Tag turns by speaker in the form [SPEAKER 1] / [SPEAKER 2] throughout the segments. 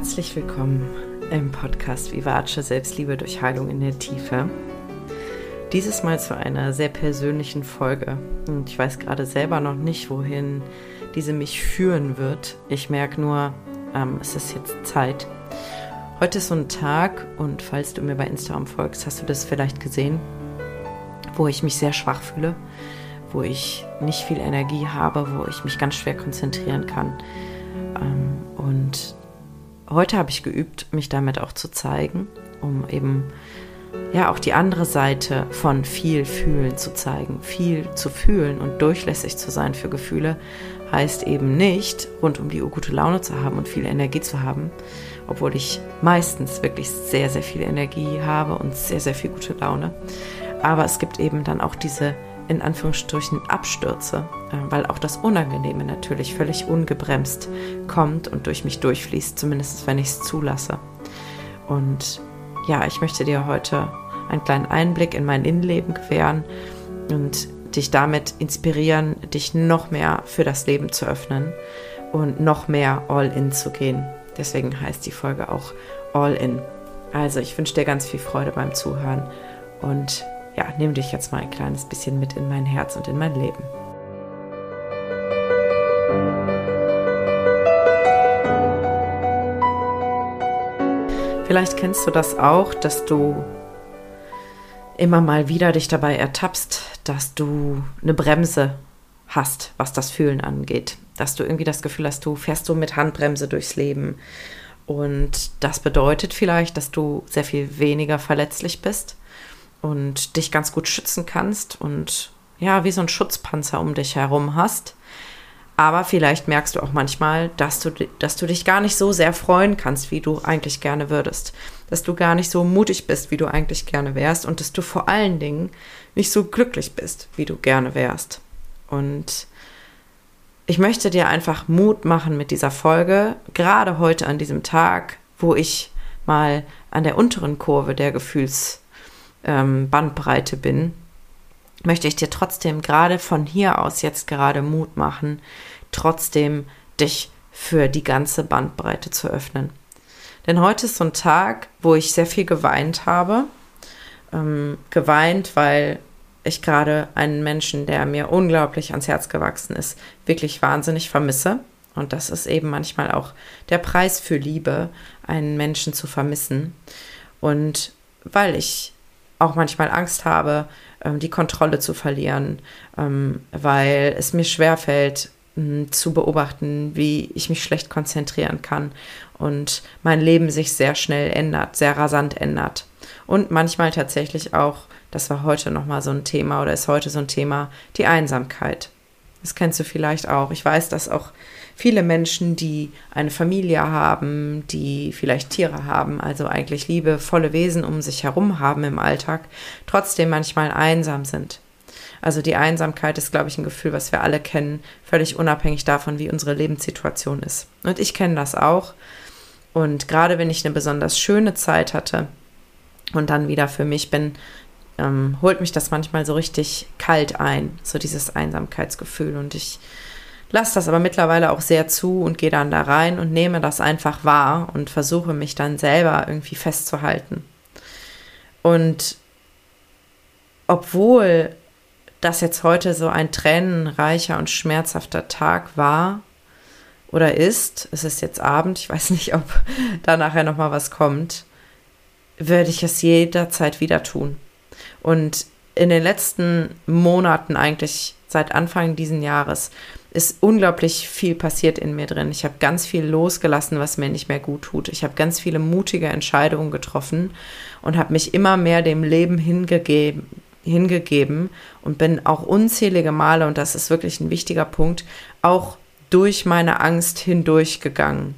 [SPEAKER 1] Herzlich willkommen im Podcast Vivace Selbstliebe durch Heilung in der Tiefe. Dieses Mal zu einer sehr persönlichen Folge. Und ich weiß gerade selber noch nicht, wohin diese mich führen wird. Ich merke nur, ähm, es ist jetzt Zeit. Heute ist so ein Tag und falls du mir bei Instagram folgst, hast du das vielleicht gesehen, wo ich mich sehr schwach fühle, wo ich nicht viel Energie habe, wo ich mich ganz schwer konzentrieren kann. Heute habe ich geübt, mich damit auch zu zeigen, um eben ja auch die andere Seite von viel fühlen zu zeigen. Viel zu fühlen und durchlässig zu sein für Gefühle heißt eben nicht, rund um die Uhr gute Laune zu haben und viel Energie zu haben, obwohl ich meistens wirklich sehr, sehr viel Energie habe und sehr, sehr viel gute Laune. Aber es gibt eben dann auch diese in Anführungsstrichen Abstürze, äh, weil auch das Unangenehme natürlich völlig ungebremst kommt und durch mich durchfließt, zumindest wenn ich es zulasse. Und ja, ich möchte dir heute einen kleinen Einblick in mein Innenleben gewähren und dich damit inspirieren, dich noch mehr für das Leben zu öffnen und noch mehr all in zu gehen. Deswegen heißt die Folge auch All in. Also ich wünsche dir ganz viel Freude beim Zuhören und ja, nimm dich jetzt mal ein kleines bisschen mit in mein Herz und in mein Leben. Vielleicht kennst du das auch, dass du immer mal wieder dich dabei ertappst, dass du eine Bremse hast, was das Fühlen angeht. Dass du irgendwie das Gefühl hast, du fährst so mit Handbremse durchs Leben. Und das bedeutet vielleicht, dass du sehr viel weniger verletzlich bist und dich ganz gut schützen kannst und ja, wie so ein Schutzpanzer um dich herum hast. Aber vielleicht merkst du auch manchmal, dass du, dass du dich gar nicht so sehr freuen kannst, wie du eigentlich gerne würdest. Dass du gar nicht so mutig bist, wie du eigentlich gerne wärst. Und dass du vor allen Dingen nicht so glücklich bist, wie du gerne wärst. Und ich möchte dir einfach Mut machen mit dieser Folge, gerade heute an diesem Tag, wo ich mal an der unteren Kurve der Gefühls ähm, Bandbreite bin, möchte ich dir trotzdem gerade von hier aus jetzt gerade Mut machen, trotzdem dich für die ganze Bandbreite zu öffnen. Denn heute ist so ein Tag, wo ich sehr viel geweint habe. Ähm, geweint, weil ich gerade einen Menschen, der mir unglaublich ans Herz gewachsen ist, wirklich wahnsinnig vermisse. Und das ist eben manchmal auch der Preis für Liebe, einen Menschen zu vermissen. Und weil ich auch manchmal Angst habe, ähm, die Kontrolle zu verlieren, ähm, weil es mir schwerfällt, hm, zu beobachten, wie ich mich schlecht konzentrieren kann und mein Leben sich sehr schnell ändert, sehr rasant ändert. Und manchmal tatsächlich auch, das war heute nochmal so ein Thema oder ist heute so ein Thema, die Einsamkeit. Das kennst du vielleicht auch. Ich weiß, dass auch viele Menschen, die eine Familie haben, die vielleicht Tiere haben, also eigentlich liebevolle Wesen um sich herum haben im Alltag, trotzdem manchmal einsam sind. Also die Einsamkeit ist, glaube ich, ein Gefühl, was wir alle kennen, völlig unabhängig davon, wie unsere Lebenssituation ist. Und ich kenne das auch. Und gerade wenn ich eine besonders schöne Zeit hatte und dann wieder für mich bin, ähm, holt mich das manchmal so richtig kalt ein, so dieses Einsamkeitsgefühl. Und ich lasse das aber mittlerweile auch sehr zu und gehe dann da rein und nehme das einfach wahr und versuche mich dann selber irgendwie festzuhalten. Und obwohl das jetzt heute so ein tränenreicher und schmerzhafter Tag war oder ist, es ist jetzt Abend, ich weiß nicht, ob da nachher noch mal was kommt, werde ich es jederzeit wieder tun. Und in den letzten Monaten eigentlich seit Anfang diesen Jahres ist unglaublich viel passiert in mir drin. Ich habe ganz viel losgelassen, was mir nicht mehr gut tut. Ich habe ganz viele mutige Entscheidungen getroffen und habe mich immer mehr dem Leben hingegeben, hingegeben und bin auch unzählige Male, und das ist wirklich ein wichtiger Punkt, auch durch meine Angst hindurchgegangen.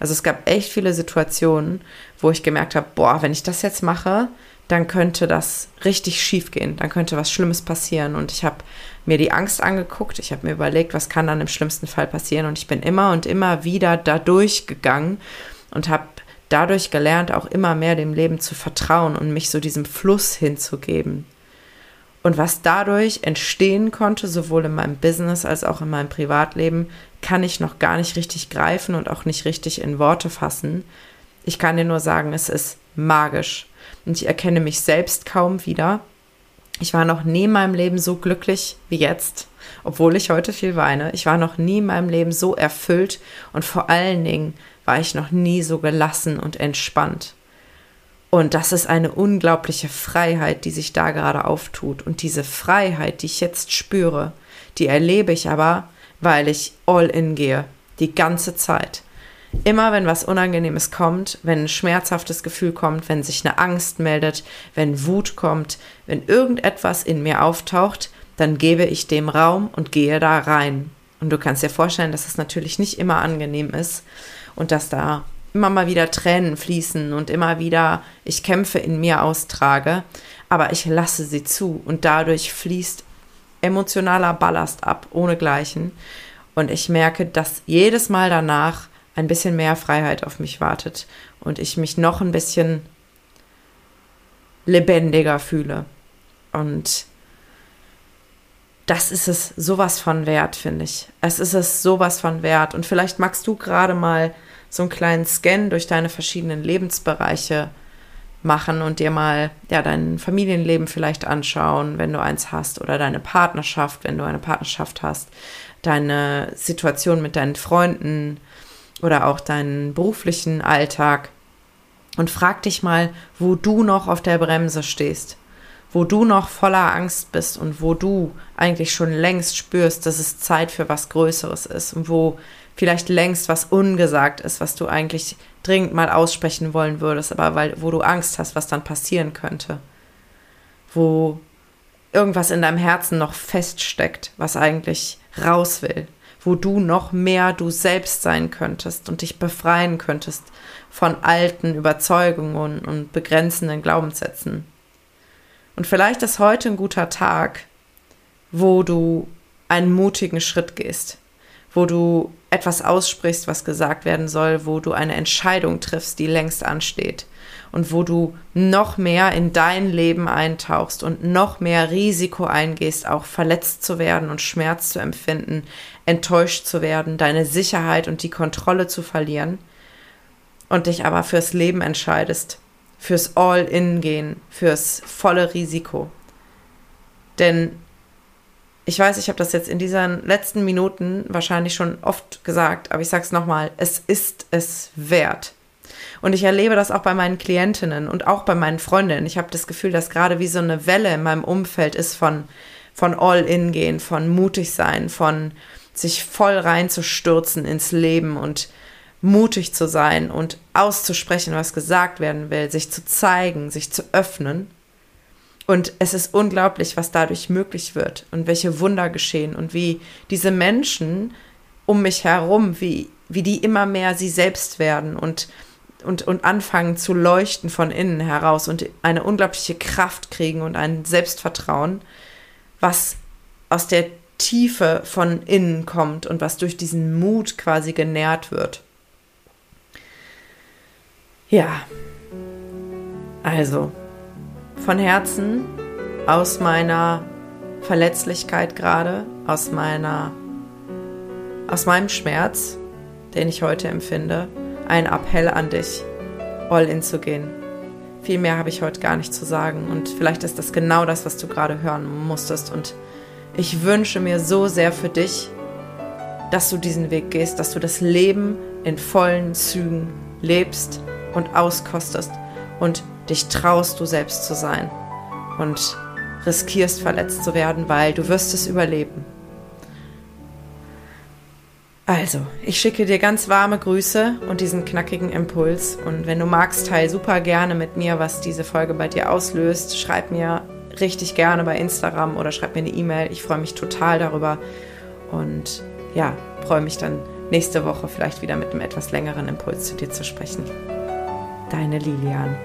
[SPEAKER 1] Also es gab echt viele Situationen, wo ich gemerkt habe, boah, wenn ich das jetzt mache, dann könnte das richtig schief gehen, dann könnte was Schlimmes passieren. Und ich habe mir die Angst angeguckt, ich habe mir überlegt, was kann dann im schlimmsten Fall passieren. Und ich bin immer und immer wieder da durchgegangen und habe dadurch gelernt, auch immer mehr dem Leben zu vertrauen und mich so diesem Fluss hinzugeben. Und was dadurch entstehen konnte, sowohl in meinem Business als auch in meinem Privatleben, kann ich noch gar nicht richtig greifen und auch nicht richtig in Worte fassen. Ich kann dir nur sagen, es ist magisch. Und ich erkenne mich selbst kaum wieder. Ich war noch nie in meinem Leben so glücklich wie jetzt, obwohl ich heute viel weine. Ich war noch nie in meinem Leben so erfüllt und vor allen Dingen war ich noch nie so gelassen und entspannt. Und das ist eine unglaubliche Freiheit, die sich da gerade auftut. Und diese Freiheit, die ich jetzt spüre, die erlebe ich aber, weil ich all in gehe, die ganze Zeit. Immer wenn was Unangenehmes kommt, wenn ein schmerzhaftes Gefühl kommt, wenn sich eine Angst meldet, wenn Wut kommt, wenn irgendetwas in mir auftaucht, dann gebe ich dem Raum und gehe da rein. Und du kannst dir vorstellen, dass es natürlich nicht immer angenehm ist und dass da immer mal wieder Tränen fließen und immer wieder ich Kämpfe in mir austrage, aber ich lasse sie zu und dadurch fließt emotionaler Ballast ab, ohnegleichen. Und ich merke, dass jedes Mal danach ein bisschen mehr Freiheit auf mich wartet und ich mich noch ein bisschen lebendiger fühle. Und das ist es sowas von wert, finde ich. Es ist es sowas von wert. Und vielleicht magst du gerade mal so einen kleinen Scan durch deine verschiedenen Lebensbereiche machen und dir mal ja dein Familienleben vielleicht anschauen, wenn du eins hast oder deine Partnerschaft, wenn du eine Partnerschaft hast, deine Situation mit deinen Freunden oder auch deinen beruflichen Alltag. Und frag dich mal, wo du noch auf der Bremse stehst, wo du noch voller Angst bist und wo du eigentlich schon längst spürst, dass es Zeit für was Größeres ist und wo vielleicht längst was ungesagt ist, was du eigentlich dringend mal aussprechen wollen würdest, aber weil, wo du Angst hast, was dann passieren könnte. Wo irgendwas in deinem Herzen noch feststeckt, was eigentlich raus will. Wo du noch mehr du selbst sein könntest und dich befreien könntest von alten Überzeugungen und begrenzenden Glaubenssätzen. Und vielleicht ist heute ein guter Tag, wo du einen mutigen Schritt gehst, wo du etwas aussprichst, was gesagt werden soll, wo du eine Entscheidung triffst, die längst ansteht und wo du noch mehr in dein Leben eintauchst und noch mehr Risiko eingehst, auch verletzt zu werden und Schmerz zu empfinden, enttäuscht zu werden, deine Sicherheit und die Kontrolle zu verlieren und dich aber fürs Leben entscheidest, fürs All-In-Gehen, fürs volle Risiko. Denn ich weiß, ich habe das jetzt in diesen letzten Minuten wahrscheinlich schon oft gesagt, aber ich sage es nochmal, es ist es wert. Und ich erlebe das auch bei meinen Klientinnen und auch bei meinen Freundinnen. Ich habe das Gefühl, dass gerade wie so eine Welle in meinem Umfeld ist von, von All-In gehen, von mutig sein, von sich voll reinzustürzen ins Leben und mutig zu sein und auszusprechen, was gesagt werden will, sich zu zeigen, sich zu öffnen. Und es ist unglaublich, was dadurch möglich wird und welche Wunder geschehen und wie diese Menschen um mich herum, wie, wie die immer mehr sie selbst werden und, und, und anfangen zu leuchten von innen heraus und eine unglaubliche Kraft kriegen und ein Selbstvertrauen, was aus der Tiefe von innen kommt und was durch diesen Mut quasi genährt wird. Ja, also von Herzen aus meiner Verletzlichkeit gerade, aus meiner, aus meinem Schmerz, den ich heute empfinde, ein Appell an dich, all in zu gehen. Viel mehr habe ich heute gar nicht zu sagen und vielleicht ist das genau das, was du gerade hören musstest und ich wünsche mir so sehr für dich, dass du diesen Weg gehst, dass du das Leben in vollen Zügen lebst und auskostest und dich traust, du selbst zu sein und riskierst verletzt zu werden, weil du wirst es überleben. Also, ich schicke dir ganz warme Grüße und diesen knackigen Impuls. Und wenn du magst, teil super gerne mit mir, was diese Folge bei dir auslöst. Schreib mir richtig gerne bei Instagram oder schreib mir eine E-Mail. Ich freue mich total darüber. Und ja, freue mich dann nächste Woche vielleicht wieder mit einem etwas längeren Impuls zu dir zu sprechen. Deine Lilian.